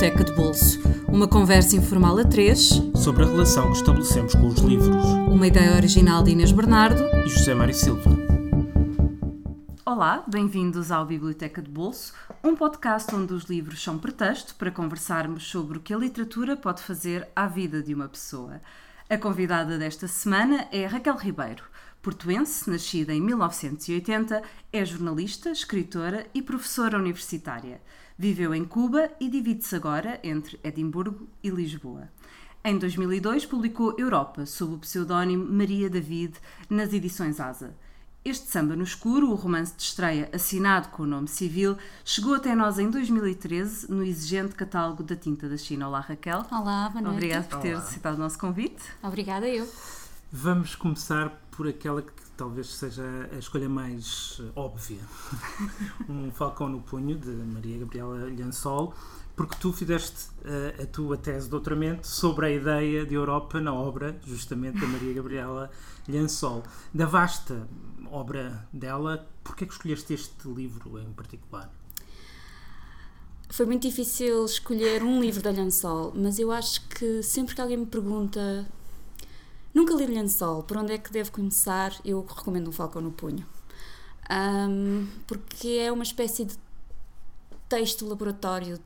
Biblioteca de Bolso. Uma conversa informal a três sobre a relação que estabelecemos com os livros. Uma ideia original de Inês Bernardo e José Mário Silva. Olá, bem-vindos ao Biblioteca de Bolso, um podcast onde os livros são pretexto para conversarmos sobre o que a literatura pode fazer à vida de uma pessoa. A convidada desta semana é Raquel Ribeiro. Portuense, nascida em 1980, é jornalista, escritora e professora universitária. Viveu em Cuba e divide-se agora entre Edimburgo e Lisboa. Em 2002 publicou Europa, sob o pseudónimo Maria David, nas edições Asa. Este Samba no Escuro, o romance de estreia assinado com o nome civil, chegou até nós em 2013 no exigente catálogo da Tinta da China. Olá, Raquel. Olá, boa noite. Obrigada por ter aceitado o nosso convite. Obrigada, eu. Vamos começar por aquela que talvez seja a escolha mais eh, óbvia. um Falcão no Punho, de Maria Gabriela Lhansol, porque tu fizeste uh, a tua tese de doutoramento sobre a ideia de Europa na obra, justamente, da Maria Gabriela Lhansol. Da vasta obra dela, porquê é que escolheste este livro em particular? Foi muito difícil escolher um livro da Lhansol, mas eu acho que sempre que alguém me pergunta Nunca li Lençol, por onde é que devo começar? Eu recomendo um Falcão no Punho. Um, porque é uma espécie de texto laboratório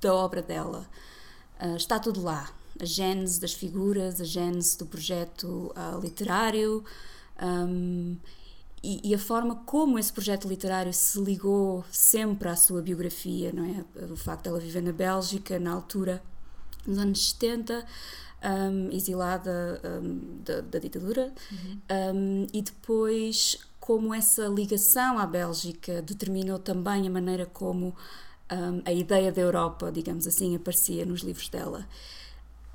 da obra dela. Uh, está tudo lá. A gênese das figuras, a gênese do projeto uh, literário um, e, e, a forma como esse projeto literário se ligou sempre à sua biografia, não é? O facto de ela viver na Bélgica, na altura, nos anos 70 um, exilada um, da, da, ditadura, uhum. um, e depois como essa ligação à Bélgica determinou também a maneira como a ideia da Europa, digamos assim, aparecia nos livros dela.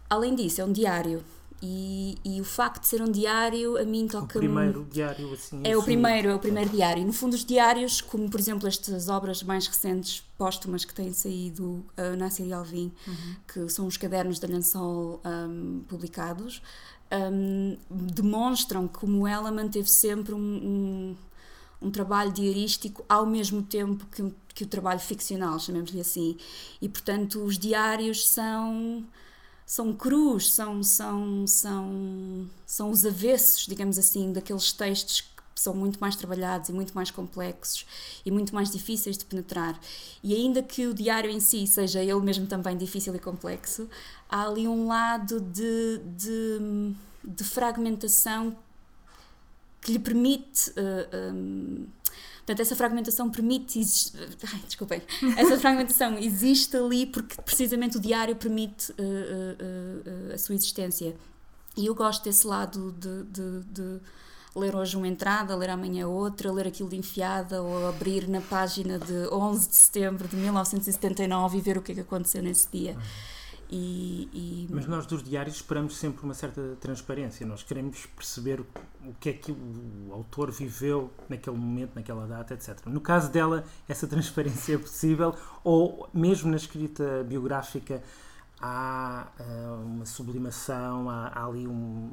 Além disso, é um diário e, e, o facto de ser um diário a mim toca o primeiro diário assim é assim. o primeiro é o primeiro diário no fundo os diários como por exemplo estas obras mais recentes póstumas que têm saído uh, na Síria Alvim uhum. que são os cadernos da Lençol um, publicados um, demonstram como ela manteve sempre um, um, um trabalho diarístico ao mesmo tempo que, que o trabalho ficcional chamemos-lhe assim e portanto os diários são são crus, são, são, são, são os avessos, digamos assim, daqueles textos que são muito mais trabalhados e muito mais complexos e muito mais difíceis de penetrar. E ainda que o diário em si seja ele mesmo também difícil e complexo, há ali um lado de, de, de fragmentação que lhe permite. Uh, um, Portanto, essa fragmentação permite. Ai, desculpem. Essa fragmentação existe ali porque precisamente o diário permite uh, uh, uh, a sua existência. E eu gosto desse lado de, de, de, ler hoje uma entrada, ler amanhã outra, ler aquilo de enfiada ou abrir na página de 11 de setembro de 1979 e ver o que é que aconteceu nesse dia. E, e... Mas nós dos diários esperamos sempre uma certa transparência, nós queremos perceber o que é que o autor viveu naquele momento, naquela data, etc. No caso dela, essa transparência é possível, ou mesmo na escrita biográfica há uh, uma sublimação, há, há ali um,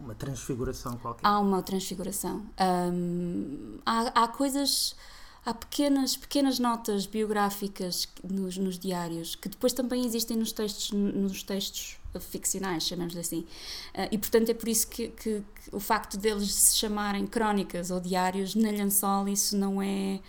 uma transfiguração qualquer? Há uma transfiguração. Um, há, há coisas há pequenas, pequenas notas biográficas nos, nos, diários que depois também existem nos textos, nos textos ficcionais, chamamos assim. Uh, e portanto é por isso que, que, que, o facto deles se chamarem crónicas ou diários na Lençol isso não é,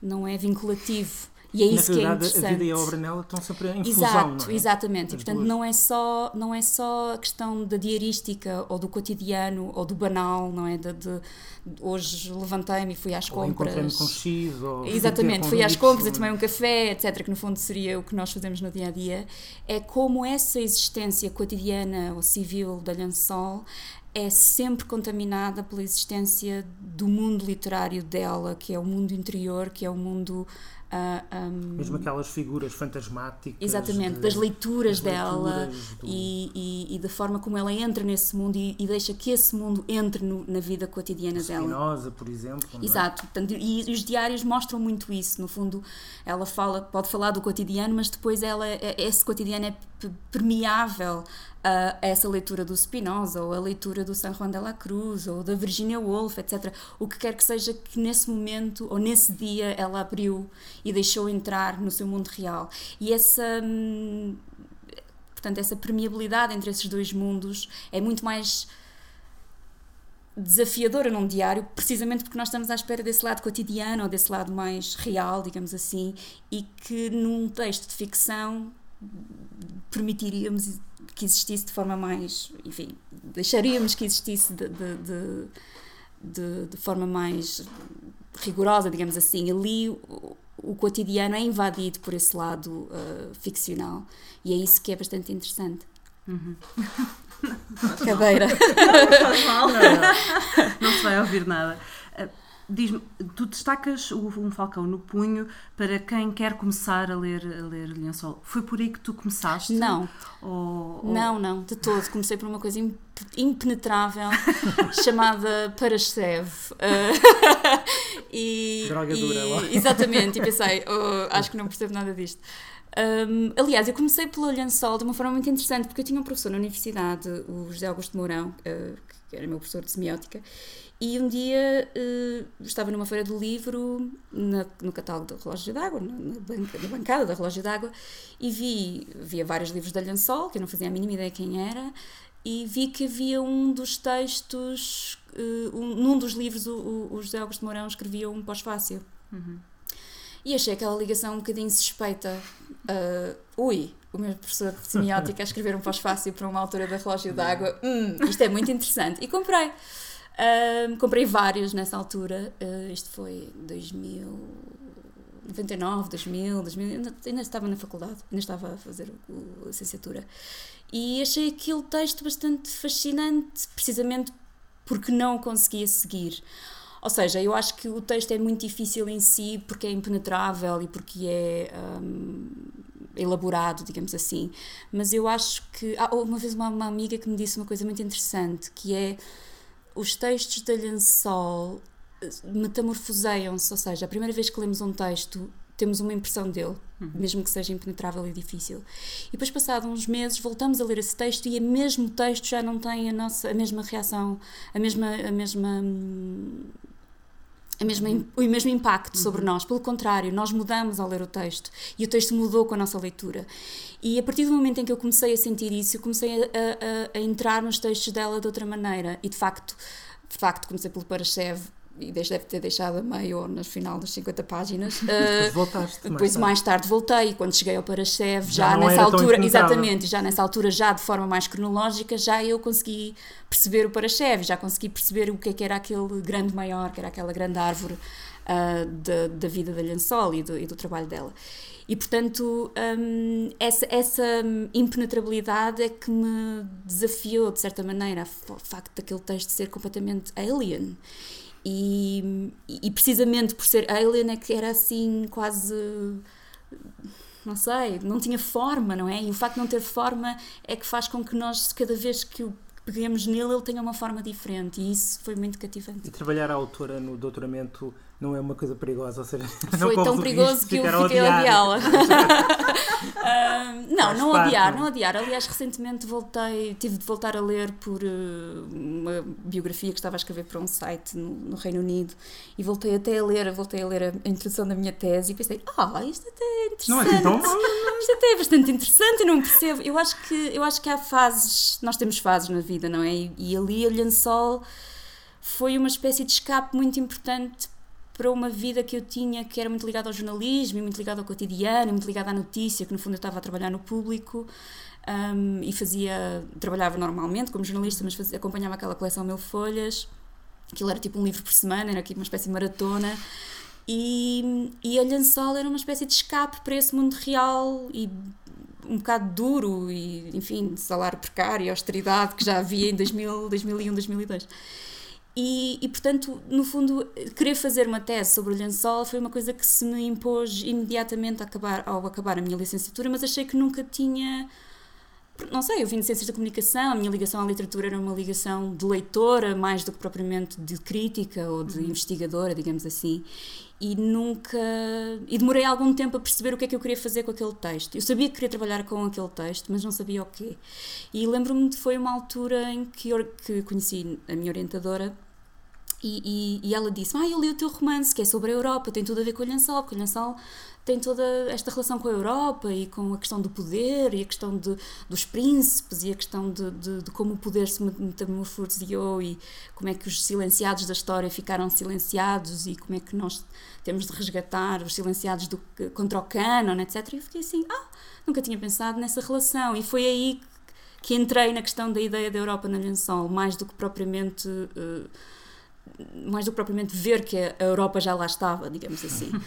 não é vinculativo. E é isso Na que é interessante. a vida e a obra nela estão sempre em fusão, Exato, é? exatamente. e, portanto, não é, só, não é só a questão da diarística ou do cotidiano ou do banal, não é? De, de hoje levantei-me e fui às ou compras. Encontrei-me com X. Ou exatamente, fui às compras e tomei um café, etc., que no fundo seria o que nós fazemos no dia a dia. É como essa existência cotidiana ou civil da Lençol é sempre contaminada pela existência do mundo literário dela, que é o mundo interior, que é o mundo Uh, um, Mesmo aquelas figuras fantasmáticas. Exatamente, de, das leituras das dela leituras do... e, e, e, da forma como ela entra nesse mundo e, e deixa que esse mundo entre no, na vida cotidiana Espinosa, dela. Spinoza, por exemplo. É? Exato, portanto, e, os diários mostram muito isso. No fundo, ela fala, pode falar do cotidiano, mas depois ela, é, esse cotidiano é permeável a essa leitura do Spinoza ou a leitura do San Juan de la Cruz ou da Virginia Woolf, etc. O que quer que seja que nesse momento ou nesse dia ela abriu e deixou entrar no seu mundo real. E essa hum, portanto essa permeabilidade entre esses dois mundos é muito mais desafiadora num diário, precisamente porque nós estamos à espera desse lado cotidiano ou desse lado mais real, digamos assim, e que num texto de ficção permitiríamos que existisse de forma mais, enfim, deixaríamos que existisse de, de, de, de, de forma mais rigorosa, digamos assim. Ali o, o, cotidiano é invadido por esse lado uh, ficcional e é isso que é bastante interessante. Uhum. Cadeira. Não faz mal. Não, não. não se vai ouvir nada. Diz-me, tu destacas o Um Falcão no Punho para quem quer começar a ler, a ler Lençol. Foi por aí que tu começaste? Não. Ou, ou... Não, não, de todo. Comecei por uma coisa impenetrável chamada Parascev. Uh, e, Droga dura e, lá. Exatamente, e pensei, oh, acho que não percebo nada disto. Um, aliás, eu comecei pelo lençol de uma forma muito interessante, porque eu tinha um professor na universidade, o José Augusto Mourão, uh, que era meu professor de semiótica, e um dia uh, estava numa feira do livro, na, no catálogo do Relógio d'Água, na, banca, na bancada da Relógio d'Água, e vi, via vários livros da Lençol, que eu não fazia a mínima ideia quem era, e vi que havia um dos textos, uh, um, num dos livros o, o, José Augusto Mourão escrevia um pós-fácil. Uhum. E achei aquela ligação um bocadinho suspeita. Uh, ui, o meu professor de semiótica a escrever um pós-fácil para uma autora da Relógio d'Água. Hum, isto é muito interessante. E comprei. Uh, comprei vários nessa altura. Uh, isto foi 2000. 99, 2000, 2000, ainda, ainda estava na faculdade, ainda estava a fazer a licenciatura. E achei aquele texto bastante fascinante, precisamente porque não o conseguia seguir. Ou seja, eu acho que o texto é muito difícil em si porque é impenetrável e porque é um, elaborado, digamos assim. Mas eu acho que. Ah, uma vez uma, uma amiga que me disse uma coisa muito interessante que é os textos da Lençol eh, metamorfoseiam-se, ou seja, a primeira vez que lemos um texto temos uma impressão dele, uhum. mesmo que seja impenetrável e difícil. E depois, passados uns meses, voltamos a ler esse texto e o mesmo texto já não tem a, nossa, a mesma reação, a mesma, a mesma hum, a mesma, o mesmo impacto sobre uhum. nós. Pelo contrário, nós mudamos ao ler o texto e o texto mudou com a nossa leitura. E a partir do momento em que eu comecei a sentir isso, eu comecei a, a, a entrar nos textos dela de outra maneira. E de facto, de facto comecei pelo Parachev e deve ter deixado a meio ou no final das 50 páginas. Depois uh, voltaste. Depois mais tarde voltei e quando cheguei ao Parachev, já, já nessa altura, exatamente, já nessa altura, já de forma mais cronológica, já eu consegui perceber o Parachev, já consegui perceber o que, é que era aquele grande maior, que era aquela grande árvore uh, da, da vida da Lençol e do, e do trabalho dela. E, portanto, um, essa, essa impenetrabilidade é que me desafiou, de certa maneira, o facto daquele texto ser completamente alien. E, e precisamente por ser alien é que era assim quase não sei, não tinha forma, não é? E o facto de não ter forma é que faz com que nós, cada vez que o peguemos nele, ele tenha uma forma diferente e isso foi muito cativante. E trabalhar a autora no doutoramento não é uma coisa perigosa, ou seja, foi tão perigoso que eu fiquei a odiá-la. uh, não, não parte, odiar, não. não odiar. Aliás, recentemente voltei, tive de voltar a ler por uh, uma biografia que estava a escrever para um site no, no, Reino Unido e voltei até a ler, voltei a ler a, a introdução da minha tese e pensei, ah, isto até é interessante. Não é tão Isto até é bastante interessante, eu não percebo. Eu acho que eu acho que há fases, nós temos fases na vida, não é? E, e ali a Lençol foi uma espécie de escape muito importante para uma vida que eu tinha que era muito ligada ao jornalismo, e muito ligada ao cotidiano, e muito ligada à notícia, que no fundo eu estava a trabalhar no público um, e fazia, trabalhava normalmente como jornalista, mas fazia, acompanhava aquela coleção Mil Folhas, aquilo era tipo um livro por semana, era aqui uma espécie de maratona. E, e a Lençol era uma espécie de escape para esse mundo real e um bocado duro e, enfim, salário precário, austeridade que já havia em 2000, 2001, 2002. E, e, portanto, no fundo, querer fazer uma tese sobre o lençol foi uma coisa que se me impôs imediatamente acabar, ao acabar a minha licenciatura, mas achei que nunca tinha não sei, eu vim de Ciências da Comunicação, a minha ligação à literatura era uma ligação de leitora, mais do que propriamente de crítica ou de uhum. investigadora, digamos assim. E nunca. E demorei algum tempo a perceber o que é que eu queria fazer com aquele texto. Eu sabia que queria trabalhar com aquele texto, mas não sabia o quê. E lembro-me de foi uma altura em que, que conheci a minha orientadora e, e, e, ela disse: Ah, eu li o teu romance, que é sobre a Europa, tem tudo a ver com o lençol, porque o lençol tem toda esta relação com a Europa e com a questão do poder e a questão de, dos príncipes e a questão de, de, de como o poder se metamorfoseou e como é que os silenciados da história ficaram silenciados e como é que nós temos de resgatar os silenciados do, contra o canon, etc. E eu fiquei assim: Ah, nunca tinha pensado nessa relação. E foi aí que entrei na questão da ideia da Europa na lençol, mais do que propriamente. Uh, mais do que propriamente ver que a Europa já lá estava, digamos assim.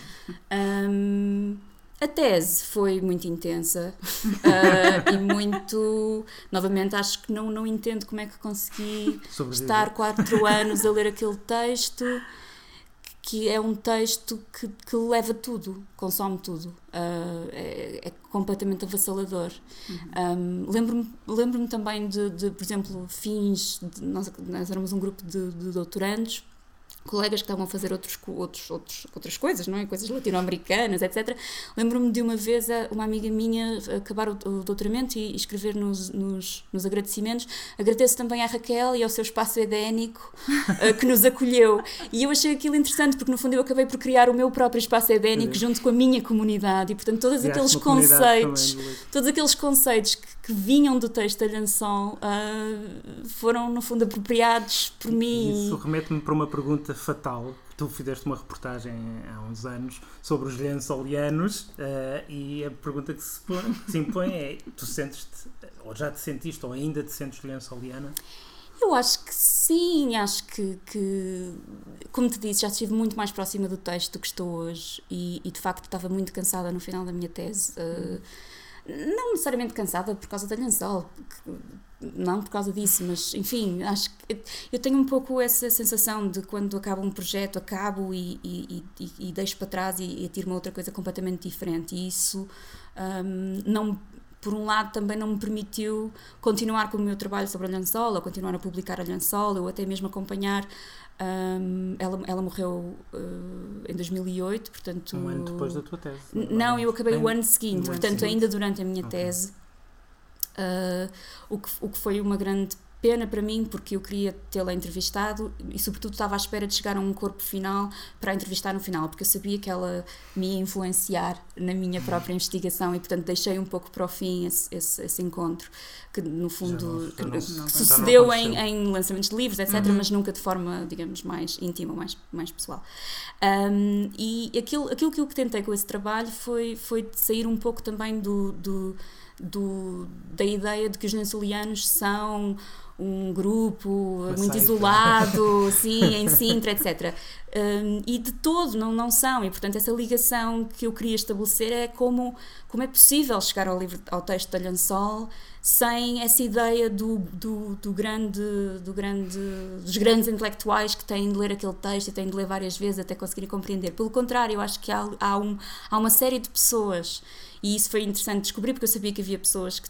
Um, a tese foi muito intensa uh, e muito. Novamente, acho que não, não entendo como é que consegui estar quatro anos a ler aquele texto, que é um texto que, que leva tudo, consome tudo. Uh, é, é, completamente avassalador. Uhum. Um, lembro-me lembro também de, de, por exemplo, fins. De, nós, nós éramos um grupo de, de doutorandos colegas que estavam a fazer outros, outros, outros, outras coisas, não é? Coisas latino-americanas, etc. Lembro-me de uma vez uma amiga minha acabar o, o doutoramento e escrever nos, nos, nos, agradecimentos. Agradeço também à Raquel e ao seu espaço edénico uh, que nos acolheu. E eu achei aquilo interessante porque, no fundo, eu acabei por criar o meu próprio espaço edénico junto com a minha comunidade e, portanto, todos aqueles conceitos, também, todos aqueles conceitos que, que, vinham do texto da Lançon uh, foram, no fundo, apropriados por mim. Isso remete-me para uma pergunta fatal. Tu fizeste uma reportagem há uns anos sobre os lençolianos uh, e a pergunta que se, põe, que se impõe é: tu sentes-te, ou já te sentiste, ou ainda te sentes lençoliana? Eu acho que sim, acho que, que, como te disse, já estive muito mais próxima do texto do que estou hoje e, e de facto estava muito cansada no final da minha tese. Uh, não necessariamente cansada por causa da lençol, não por causa disso, mas enfim, acho que eu tenho um pouco essa sensação de quando acaba um projeto, acabo e, e, e, e deixo para trás e, e atiro uma outra coisa completamente diferente. E isso um, não por um lado também não me permitiu continuar com o meu trabalho sobre a lençol, ou continuar a publicar a lençol, ou até mesmo acompanhar um, ela, ela morreu uh, em 2008, portanto. Um ano depois da tua tese. Não, eu acabei o ano seguinte, portanto, seguinte. ainda durante a minha okay. tese. Uh, o, que, o que foi uma grande pena para mim porque eu queria tê-la entrevistado e sobretudo estava à espera de chegar a um corpo final para a entrevistar no final porque eu sabia que ela me ia influenciar na minha própria investigação e portanto deixei um pouco para o fim esse, esse, esse encontro que no fundo não, não, sucedeu em, em, lançamentos de livros etc uhum. mas nunca de forma digamos mais íntima mais mais pessoal. Um, e aquilo aquilo que eu tentei com esse trabalho foi foi sair um pouco também do, do do, da ideia de que os nancelianos são um grupo Uma muito isolado, sim, em Sintra, etc. Um, e de todo não, não são, e portanto essa ligação que eu queria estabelecer é como, como é possível chegar ao, livro, ao texto da Lençol sem essa ideia do, do, do, grande, do grande, dos grandes intelectuais que têm de ler aquele texto e têm de ler várias vezes até conseguirem compreender. Pelo contrário, eu acho que há, há, um, há uma série de pessoas, e isso foi interessante descobrir, porque eu sabia que havia pessoas que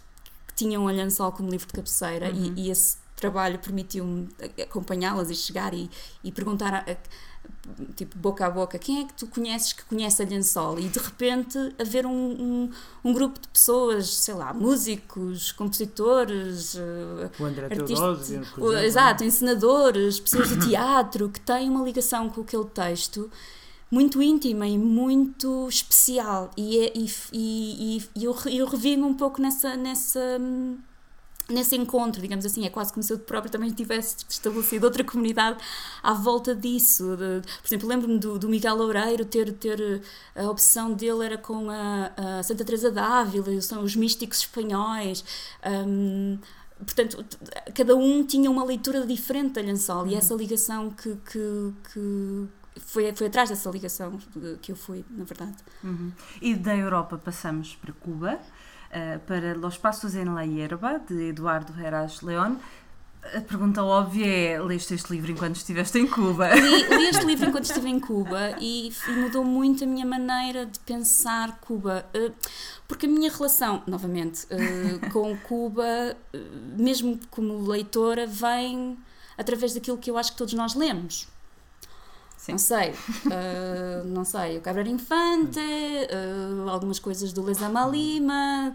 tinham a Lençol como livro de cabeceira uhum. e, e, esse trabalho permitiu-me acompanhá-las e chegar e, e perguntar a, a, tipo boca a boca quem é que tu conheces que conhece a Lençol? E de repente haver um, um, um grupo de pessoas sei lá músicos compositores o André artistas, o, exato encenadores pessoas de teatro que têm uma ligação com aquele texto muito íntima e muito especial e, é, e, e, e eu, eu revi-me um pouco nessa, nessa, nesse encontro, digamos assim, é quase como se eu próprio também tivesse estabelecido outra comunidade à volta disso. De, por exemplo, lembro-me do, do, Miguel Loureiro ter, ter a obsessão dele era com a, a Santa Teresa d'Ávila, são os místicos espanhóis. Um, portanto, cada um tinha uma leitura diferente da lençol uhum. e essa ligação que, que, que foi, foi atrás dessa ligação que eu fui, na verdade. Uhum. E da Europa passamos para Cuba, uh, para Los Passos en la Hierba, de Eduardo Heras León. A pergunta óbvia é: leste este livro enquanto estiveste em Cuba? Li, li este livro enquanto estive em Cuba e, e, mudou muito a minha maneira de pensar Cuba. Uh, porque a minha relação, novamente, uh, com Cuba, mesmo como leitora, vem através daquilo que eu acho que todos nós lemos. Sim. Não sei, uh, não sei, o Cabral Infante, uh, algumas coisas do Lezama Lima,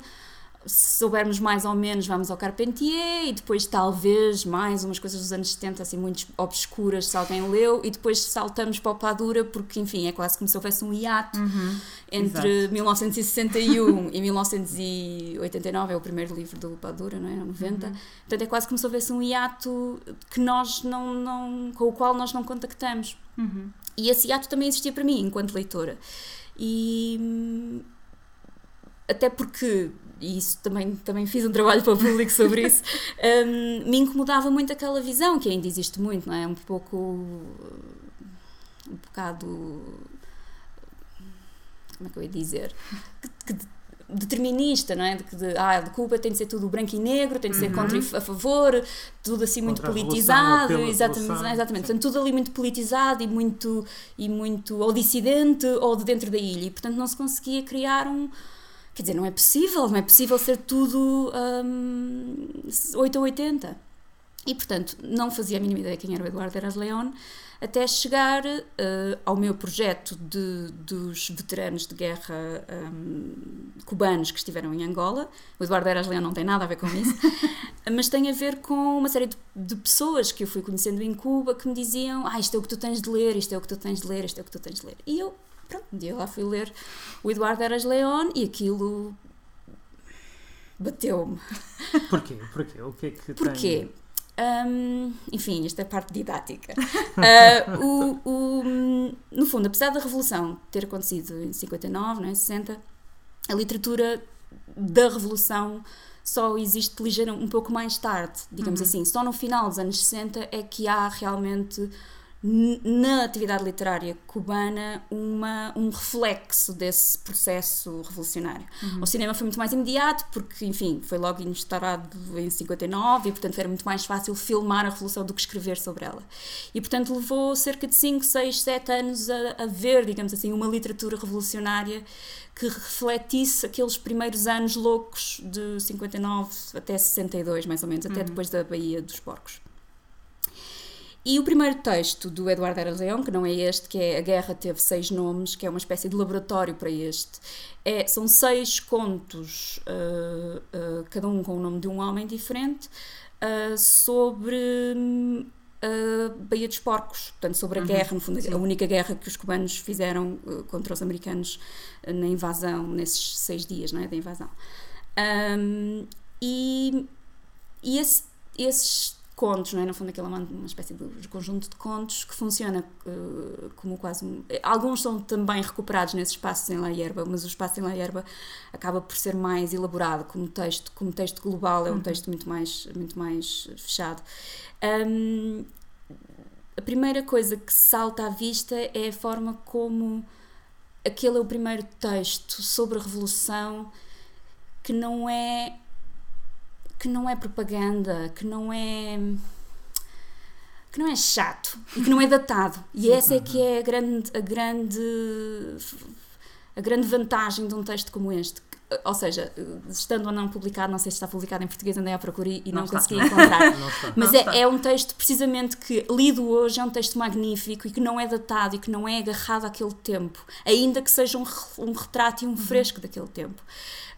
se soubermos mais ou menos, vamos ao Carpentier e depois talvez mais umas coisas dos anos 70 assim muito obscuras se alguém leu e depois saltamos para o Padura porque enfim é quase como se houvesse um hiato uhum, entre exato. 1961 e 1989 é o primeiro livro do Padura, não é? 90 uhum. portanto é quase como se houvesse um hiato que nós não, não com o qual nós não contactamos uhum. e esse hiato também existia para mim enquanto leitora e hum, até porque e isso também, também fiz um trabalho para o público sobre isso, um, me incomodava muito aquela visão, que ainda existe muito, não é? Um pouco. um bocado. como é que eu ia dizer? Que, que, determinista, não é? De que de, ah, de Cuba tem de ser tudo branco e negro, tem de ser uhum. contra e a favor, tudo assim muito politizado, exatamente, exatamente. Portanto, tudo ali muito politizado e muito e muito ou dissidente ou de dentro da ilha. E portanto não se conseguia criar um Quer dizer, não é possível, não é possível ser tudo um, 8 ou 80. E, portanto, não fazia a mínima ideia quem era o Eduardo Eras León, até chegar uh, ao meu projeto de, dos veteranos de guerra um, cubanos que estiveram em Angola. O Eduardo Eras León não tem nada a ver com isso, mas tem a ver com uma série de, de, pessoas que eu fui conhecendo em Cuba que me diziam: Ah, isto é o que tu tens de ler, isto é o que tu tens de ler, isto é o que tu tens de ler. E eu pronto, um dia lá fui ler o Eduardo Eras León e aquilo bateu-me. Porquê? Porquê? O que é que Porquê? Tem... Um, enfim, esta é a parte didática. Uh, o, o, no fundo, apesar da Revolução ter acontecido em 59, né, 60, a literatura da Revolução só existe ligeiro um pouco mais tarde, digamos uhum. assim. Só no final dos anos 60 é que há realmente na atividade literária cubana uma, um reflexo desse processo revolucionário. Uhum. O cinema foi muito mais imediato, porque, enfim, foi logo instaurado em 59 e, portanto, era muito mais fácil filmar a revolução do que escrever sobre ela. E, portanto, levou cerca de 5, 6, 7 anos a, a ver, digamos assim, uma literatura revolucionária que refletisse aqueles primeiros anos loucos de 59 até 62, mais ou menos, até uhum. depois da Baía dos Porcos. E o primeiro texto do Eduardo Eras Leão, que não é este, que é A Guerra Teve Seis Nomes, que é uma espécie de laboratório para este, é, são seis contos, uh, uh, cada um com o nome de um homem diferente, uh, sobre a Baía dos Porcos, portanto, sobre a uhum, guerra, no fundo, sim. a única guerra que os cubanos fizeram contra os americanos na invasão, nesses seis dias não é, da invasão. Um, e, e esse, esses contos, não é? No fundo, aquilo é uma, uma espécie de conjunto de contos que funciona uh, como quase. Um, alguns são também recuperados nesses espaços em La Hierba, mas o espaço em La Hierba acaba por ser mais elaborado como texto, como texto global, é um uhum. texto muito mais, muito mais fechado. Um, a primeira coisa que salta à vista é a forma como aquele é o primeiro texto sobre a Revolução que não é que não é propaganda, que não é que não é chato e que não é datado. E Sim, essa é que é a grande, a grande a grande vantagem de um texto como este. Ou seja, estando ou não publicado, não sei se está publicado em português, andei à procura e não, não consegui encontrar. Mas é, é, um texto precisamente que, lido hoje, é um texto magnífico e que não é datado e que não é agarrado àquele tempo, ainda que seja um, um retrato e um uhum. fresco uhum. daquele tempo.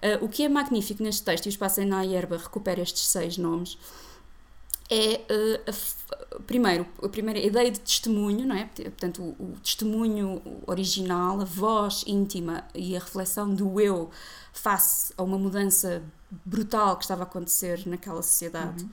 Uh, o que é magnífico neste texto, e o Espaço em Nayerba recupera estes seis nomes, é uh, a, primeiro, a primeira ideia de testemunho, não é? Portanto, o, o, testemunho original, a voz íntima e a reflexão do eu face a uma mudança brutal que estava a acontecer naquela sociedade. Uhum.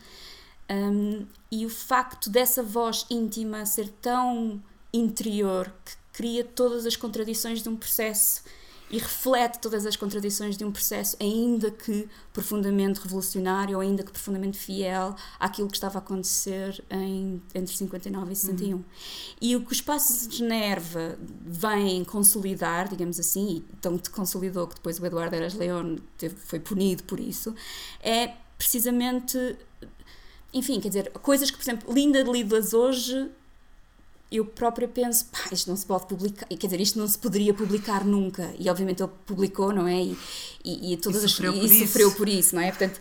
Um, e o facto dessa voz íntima ser tão interior que cria todas as contradições de um processo e reflete todas as contradições de um processo, ainda que profundamente revolucionário, ou ainda que profundamente fiel àquilo que estava a acontecer em, entre 59 e 61. Uhum. E o que o espaço de Nerva vem consolidar, digamos assim, e tanto consolidou que depois o Eduardo Eras León foi punido por isso, é precisamente enfim, quer dizer, coisas que, por exemplo, linda de lidas hoje eu própria penso, pá, isto não se pode publicar, quer dizer, isto não se poderia publicar nunca. E obviamente ele publicou, não é? E, e, e todas e sofreu, as, por, e isso. sofreu por isso, não é? Portanto,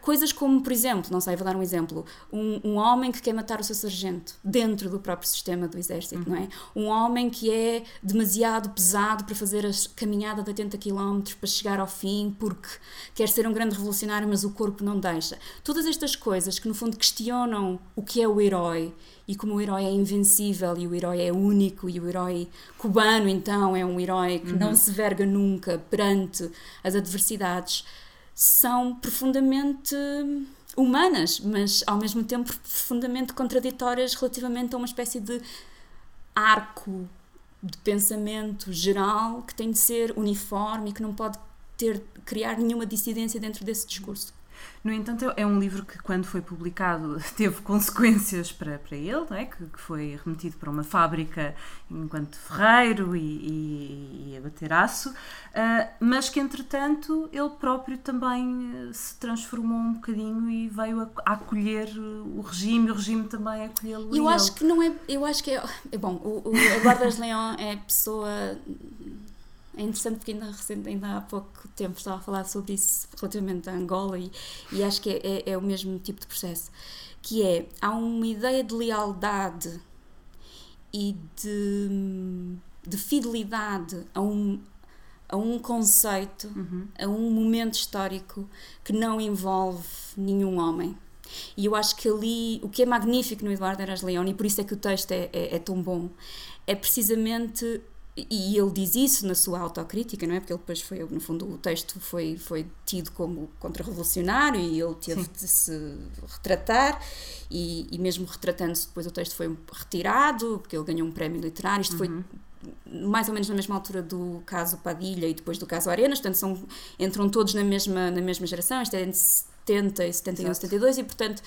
coisas como, por exemplo, não sei, vou dar um exemplo, um, um, homem que quer matar o seu sargento dentro do próprio sistema do exército, uhum. não é? Um homem que é demasiado pesado para fazer a caminhada de 80 km para chegar ao fim porque quer ser um grande revolucionário, mas o corpo não deixa. Todas estas coisas que no fundo questionam o que é o herói e como o herói é invencível e o herói é único e o herói cubano então é um herói que uhum. não se verga nunca perante as adversidades são profundamente humanas mas ao mesmo tempo profundamente contraditórias relativamente a uma espécie de arco de pensamento geral que tem de ser uniforme e que não pode ter criar nenhuma dissidência dentro desse discurso no entanto, é um livro que, quando foi publicado, teve consequências para, para ele, não é? que, que foi remetido para uma fábrica enquanto ferreiro e, e, e a bater aço, uh, mas que, entretanto, ele próprio também se transformou um bocadinho e veio a, a acolher o regime, o regime também acolheu-lo. Eu acho que não é. Eu acho que é. é bom, o, o Eduardo Leão é pessoa é interessante porque ainda, recente, ainda há pouco tempo estava a falar sobre isso relativamente a Angola e, e acho que é, é, é, o mesmo tipo de processo, que é, há uma ideia de lealdade e de, de fidelidade a um, a um conceito, uhum. a um momento histórico que não envolve nenhum homem. E eu acho que ali, o que é magnífico no Eduardo Eras Leão, e por isso é que o texto é, é, é tão bom, é precisamente e ele diz isso na sua autocrítica, não é? Porque ele depois foi, no fundo, o texto foi, foi tido como contra-revolucionário e ele teve Sim. de se retratar e, e mesmo retratando-se depois o texto foi retirado porque ele ganhou um prémio literário, isto uhum. foi mais ou menos na mesma altura do caso Padilha e depois do caso Arenas, portanto são, entram todos na mesma, na mesma geração, isto é entre 70 e 71, Exato. 72 e portanto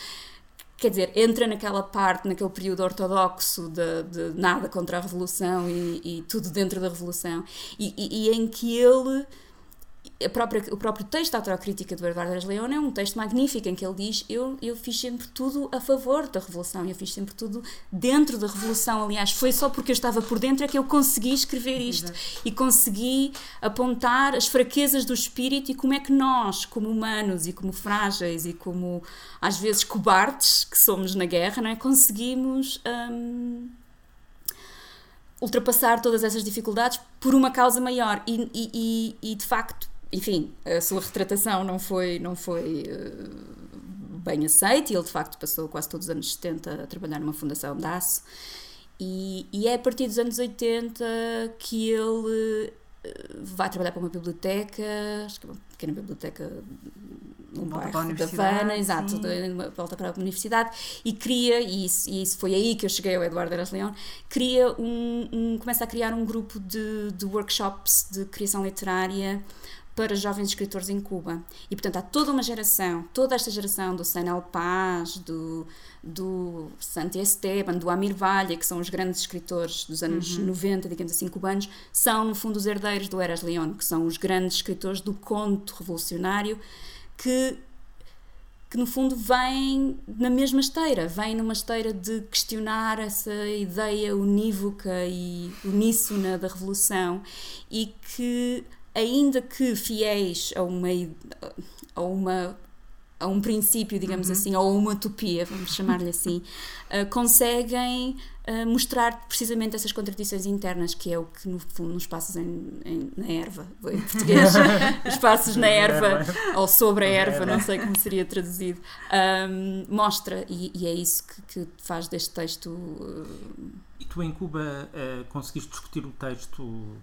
quer dizer, entra naquela parte, naquele período ortodoxo de, de nada contra a Revolução e, e, tudo dentro da Revolução, e, e, e em que ele própria, o próprio texto da autocrítica do Eduardo Aras León é um texto magnífico em que ele diz eu, eu fiz sempre tudo a favor da Revolução, eu fiz sempre tudo dentro da Revolução, aliás foi só porque eu estava por dentro é que eu consegui escrever isto e consegui apontar as fraquezas do espírito e como é que nós, como humanos e como frágeis e como às vezes cobardes que somos na guerra, não é? conseguimos hum, ultrapassar todas essas dificuldades por uma causa maior e, e, e, e de facto enfim, a sua retratação não foi, não foi uh, bem aceita e ele de facto passou quase todos os anos 70 a trabalhar numa fundação aço e, e é a partir dos anos 80 que ele uh, vai trabalhar para uma biblioteca, acho que é uma pequena biblioteca volta bairro da Havana, exato, volta para a universidade e cria, e isso, e isso foi aí que eu cheguei ao Eduardo Eras Leão, cria um, um, começa a criar um grupo de, de workshops de criação literária para jovens escritores em Cuba. E, portanto, há toda uma geração, toda esta geração do Senel Paz, do, do Santi Esteban, do Amir Valha, que são os grandes escritores dos anos uhum. 90, digamos assim, cubanos, são, no fundo, os herdeiros do Eras León, que são os grandes escritores do conto revolucionário, que que no fundo vem na mesma esteira, vem numa esteira de questionar essa ideia unívoca e uníssona da revolução e que ainda que fiéis a uma, a uma a um princípio, digamos uhum. assim, ou a uma utopia, vamos chamar-lhe assim, uh, conseguem uh, mostrar precisamente essas contradições internas, que é o que no fundo nos passos em, em, na erva, em português, os passos na erva, ou sobre a erva, não sei como seria traduzido, um, mostra, e, e, é isso que, que, faz deste texto. Uh, e tu em Cuba conseguiste discutir o texto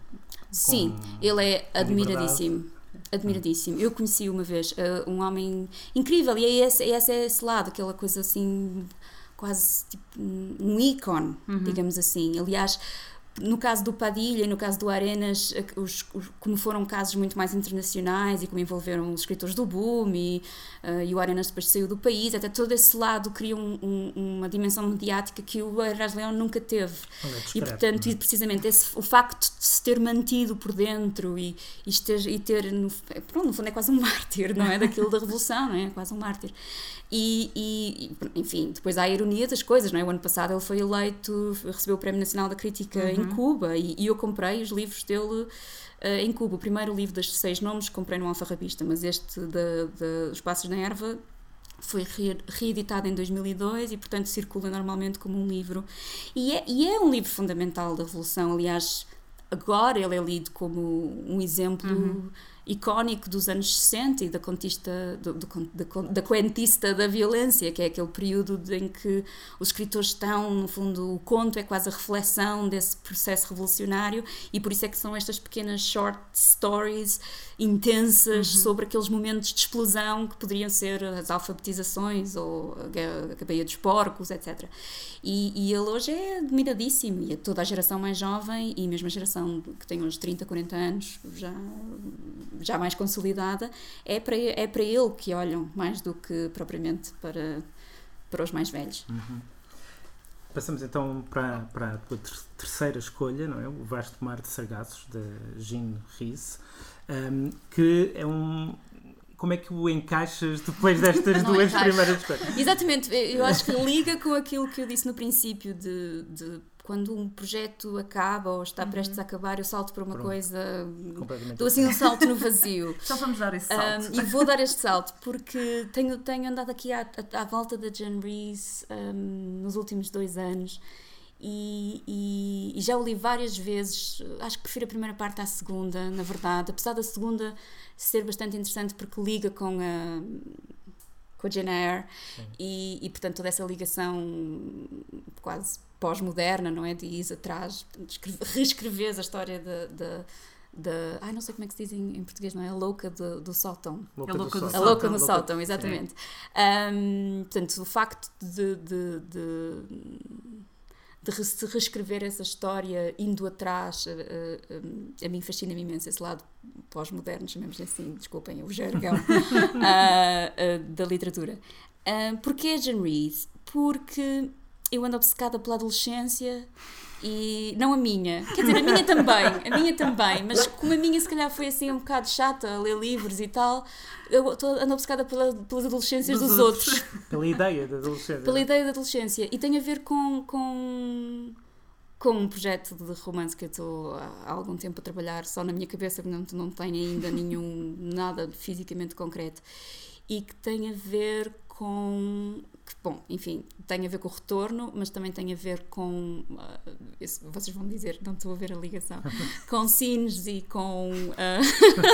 Sim, ele é admiradíssimo. Admiradíssimo. Eu conheci uma vez uh, um homem incrível, e é esse, é esse, é esse lado, aquela coisa assim, quase tipo um ícone, uhum. digamos assim. Aliás, no caso do Padilha e no caso do Arenas, os, os, como foram casos muito mais internacionais e como envolveram os escritores do boom e, uh, e o Arenas depois saiu do país, até todo esse lado cria um, um, uma dimensão mediática que o Arenas Leão nunca teve. É e portanto, e precisamente esse, o facto de se ter mantido por dentro e, e ter, e ter no, pronto, no fundo é quase um mártir, não é? Daquilo da revolução, não é? Quase um mártir. E, e, enfim, depois há a ironia das coisas, não é? O ano passado ele foi eleito, recebeu o Prémio Nacional da Crítica uhum. Em Cuba e, e, eu comprei os livros dele uh, em Cuba. O primeiro livro das seis nomes comprei no Alfarrabista, mas este de, de Os Passos na Erva foi reeditado em 2002 e, portanto, circula normalmente como um livro. E é, e é um livro fundamental da Revolução. Aliás, agora ele é lido como um exemplo. Uhum icónico dos anos 60 e da contista, do, do, da, da coentista da violência, que é aquele período em que os escritores estão, no fundo, o conto é quase a reflexão desse processo revolucionário e por isso é que são estas pequenas short stories intensas uhum. sobre aqueles momentos de explosão que poderiam ser as alfabetizações ou a, a cabeia dos porcos, etc. E, e, ele hoje é admiradíssimo e toda a geração mais jovem e mesmo a geração que tem uns 30, 40 anos já já mais consolidada, é para, é para ele que olham mais do que propriamente para, para os mais velhos. Uhum. Passamos então para, para a tua terceira escolha, não é? O Vasto Mar de Sargassos, de Jean Rhys, um, que é um, como é que o encaixas depois destas duas primeiras escolhas? Exatamente, eu acho que liga com aquilo que eu disse no princípio de, de quando um projeto acaba ou está uhum. prestes a acabar, eu salto para uma Pronto. coisa. Dou assim um salto no vazio. Só vamos dar esse salto. Um, e vou dar este salto porque tenho, tenho andado aqui à, à, volta da Jen Rees um, nos últimos dois anos. E, e, e, já o li várias vezes. Acho que prefiro a primeira parte à segunda, na verdade. Apesar da segunda ser bastante interessante porque liga com a, com a Jane Eyre e, e, portanto, toda essa ligação quase pós-moderna, não é? De ir atrás, reescrever a história da. Da, ai, não sei como é que se diz em, em português, não é? A louca do, do saltão. Louca a louca do, do A louca no saltão, exatamente. Um, portanto, o facto de, de, de de reescrever essa história indo atrás, a, a, a mim fascina-me imenso esse lado pós-moderno, chamemos assim, desculpem o jargão, da literatura. Uh, porquê Jane Reed? Porque eu ando obcecada pela adolescência e não a minha, quer dizer, a minha também, a minha também, mas como a minha se calhar foi assim um bocado chata a ler livros e tal, eu estou ando obcecada pela, pelas adolescências dos, dos outros. outros. Pela ideia da adolescência. Pela ideia da adolescência. E tem a ver com, com, com um projeto de romance que eu estou há algum tempo a trabalhar só na minha cabeça, porque não, não tenho ainda nenhum, nada fisicamente concreto. E que tem a ver com que, bom, enfim, tem a ver com o retorno, mas também tem a ver com, uh, isso, vocês vão dizer, não estou a ver a ligação, com Sines e com, uh,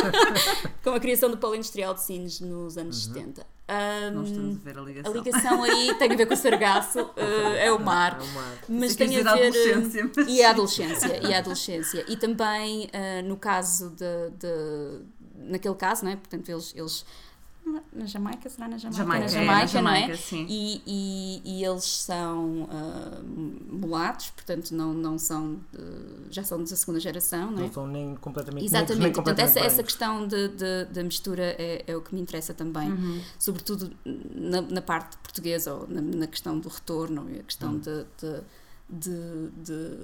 com a criação do polo industrial de Sines nos anos uhum. 70. Um, não estamos a ver a ligação. A ligação aí tem a ver com o sargaço, uh, é o mar, é o mar. mas tem a ver. Mas... E a adolescência, e a adolescência. E também, no caso de, de. naquele caso, não é? Portanto, eles, eles na Jamaica, será na Jamaica? Jamaica na Jamaica, é, na Jamaica não é? Sim. E, e, e eles são uh, mulatos, portanto não, não são, uh, já são da segunda geração, não é? Não são nem completamente Exatamente, nem portanto completamente essa, essa questão da de, de, de, mistura é, é, o que me interessa também, uhum. sobretudo na, na, parte portuguesa ou na, na, questão do retorno e a questão uhum. de, de, de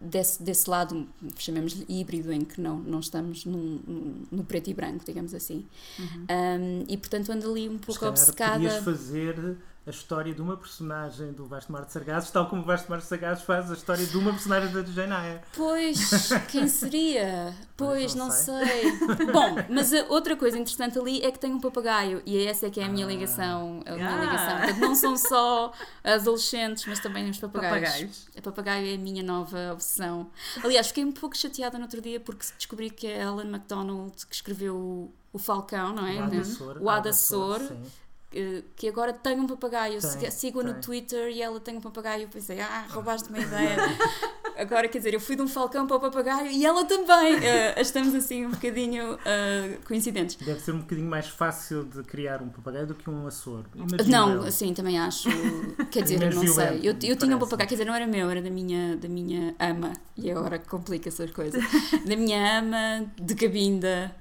desse, desse lado, chamemos-lhe híbrido, em que não, não estamos num, num, no preto e branco, digamos assim. Uhum. Um, e portanto ando ali um pouco obcecada. Podias fazer a história de uma personagem do Vasco Mar de Sargazes, tal como o Vasco Mar de Sargazes faz a história de uma personagem da Jane Eyre. Pois, quem seria? Pois, não, não sei. sei. Bom, mas outra coisa interessante ali é que tem um papagaio e essa é que é a minha ah. ligação. A minha ah. ligação. Portanto, não são só adolescentes, mas também os papagaios. papagaios. A papagaio é a minha nova obsessão. Aliás, fiquei um pouco chateada no outro dia porque descobri que é a Ellen MacDonald que escreveu o Falcão, não é? O Ada Sor que agora tem um papagaio, sigo no Twitter e ela tem um papagaio, eu pensei, ah, roubaste uma ideia. agora, quer dizer, eu fui de um falcão para o papagaio e ela também. Uh, estamos assim um bocadinho uh, coincidentes. Deve ser um bocadinho mais fácil de criar um papagaio do que um açor. não, assim, também acho. Quer dizer, eu não sei. Eu, eu tinha um papagaio, quer dizer, não era meu, era da minha, da minha ama. E agora complica-se as coisas. da minha ama de cabinda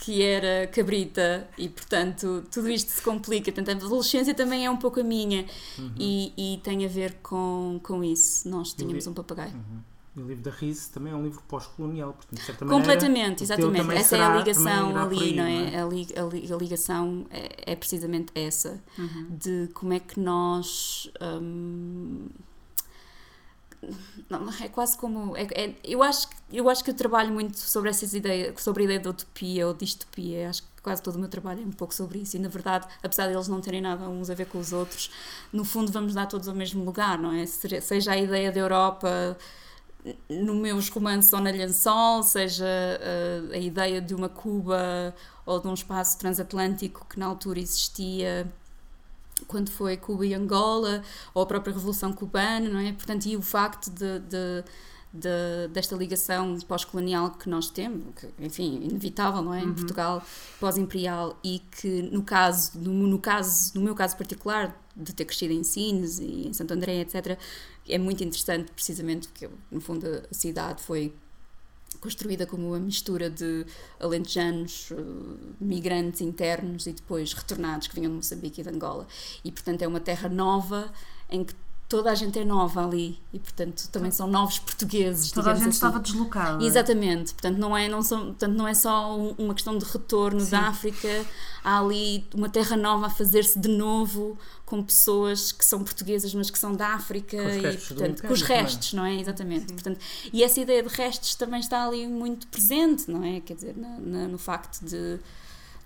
que era cabrita e portanto tudo isto se complica portanto a adolescência também é um pouco a minha uhum. e, e, tem a ver com, com isso nós tínhamos um papagaio uhum. E o livro da Riz também é um livro pós-colonial, portanto, de certa Completamente, maneira, teu exatamente. Essa é será- a ligação ali, aí, não é? A, li- a a ligação é, é precisamente essa, de como é que nós. hum, é quase como. é- é- eu, acho, eu acho que eu trabalho muito sobre essas ideias, sobre a ideia de utopia ou distopia. Acho que quase todo o meu trabalho é um pouco sobre isso. E na verdade, apesar deles não terem nada uns a ver com os outros, no fundo vamos dar todos ao mesmo lugar, não é? Se- Seja a ideia da Europa no meus romances ou na Lençol, seja uh, a ideia de uma Cuba ou de um espaço transatlântico que na altura existia quando foi Cuba e Angola, ou a própria Revolução Cubana, não é? Portanto, e o facto de, de- de- desta ligação pós-colonial que nós temos, que, enfim, inevitável, não é? Em Portugal pós-imperial e que no caso, no, no caso, no meu caso particular, de ter crescido em Sines e em Santo André, etc., é muito interessante precisamente porque, no fundo, a cidade foi construída como uma mistura de alentejanos, eh, migrantes internos e depois retornados que vinham de Moçambique e de Angola. E, portanto, é uma terra nova em que toda a gente é nova ali e, portanto, também são novos portugueses, Toda a gente assim. estava deslocada. Exatamente, portanto não é, não são, portanto, não é só um- uma questão de retorno da África, há ali uma terra nova a fazer-se de novo com pessoas que são portuguesas, mas que são da África Com os e restos do portanto, com os restos, não é? Exatamente. Portanto, e essa ideia de restos também está ali muito presente, não é? Quer dizer, na- na- no facto de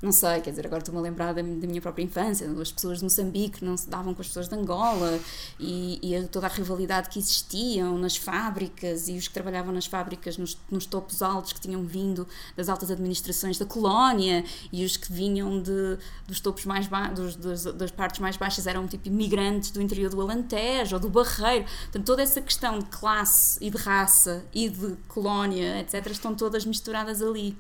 não sei, quer dizer, agora estou-me a lembrar da, da minha própria infância, as pessoas de Moçambique não se davam com as pessoas de Angola e, e toda a rivalidade que existiam nas fábricas e os que trabalhavam nas fábricas nos, nos topos altos que tinham vindo das altas administrações da colónia e os que vinham de, dos topos mais baixos, das partes mais baixas eram tipo imigrantes do interior do Alentejo ou do Barreiro. Portanto, toda essa questão de classe e de raça e de colónia, etc., estão todas misturadas ali.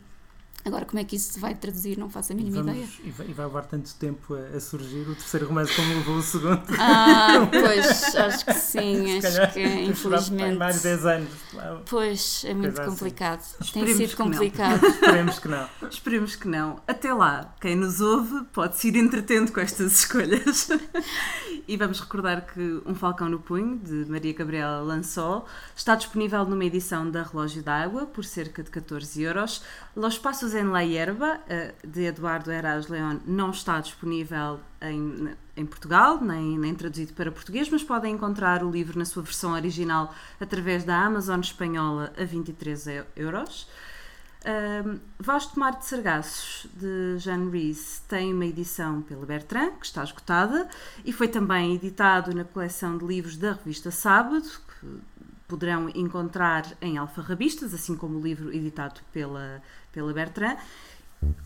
Agora, como é que isso se vai traduzir? Não faço a mínima Vamos- ideia. e, vai, e vai levar tanto tempo a, a surgir o terceiro romance como levou o segundo. Ah, pois, acho que sim, Se acho calhar, que esperar infelizmente. Mais 10 anos. Pois, é muito assim. complicado. Tem Esperemos sido complicado. Esperemos que não. Esperemos que não. Até lá, quem nos ouve pode-se ir entretendo com estas escolhas. e vamos recordar que Um Falcão no Punho, de Maria Gabriela Lançol, está disponível numa edição da Relógio d'Água por cerca de 14 euros. Los Passos en la Hierba, eh, de Eduardo Eras León, não está disponível em, em Portugal, nem, nem traduzido para português, mas podem encontrar o livro na sua versão original através da Amazon espanhola a 23 eu- euros. Um, Vasto Mar de Sargaços, de Jeanne Rees, tem uma edição pela Bertrand, que está esgotada, e foi também editado na coleção de livros da revista Sábado, que poderão encontrar em alfarrabistas, assim como o livro editado pela, pela Bertrand.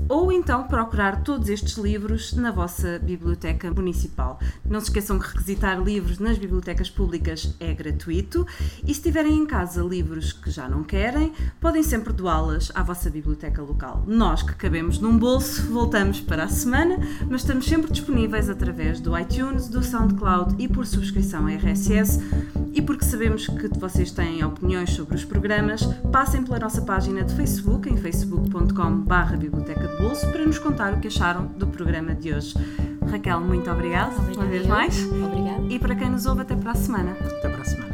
Ou então procurar todos estes livros na vossa biblioteca municipal. Não se esqueçam que requisitar livros nas bibliotecas públicas é gratuito e se tiverem em casa livros que já não querem, podem sempre doá-las à vossa biblioteca local. Nós que cabemos num bolso, voltamos para a semana, mas estamos sempre disponíveis através do iTunes, do SoundCloud e por subscrição RSS. E porque sabemos que vocês têm opiniões sobre os programas, passem pela nossa página de Facebook em facebook.com.br Biblioteca de Bolso para nos contar o que acharam do programa de hoje. Raquel, muito obrigada uma vez mais. Obrigada. E para quem nos ouve, até para a semana. Até para a semana.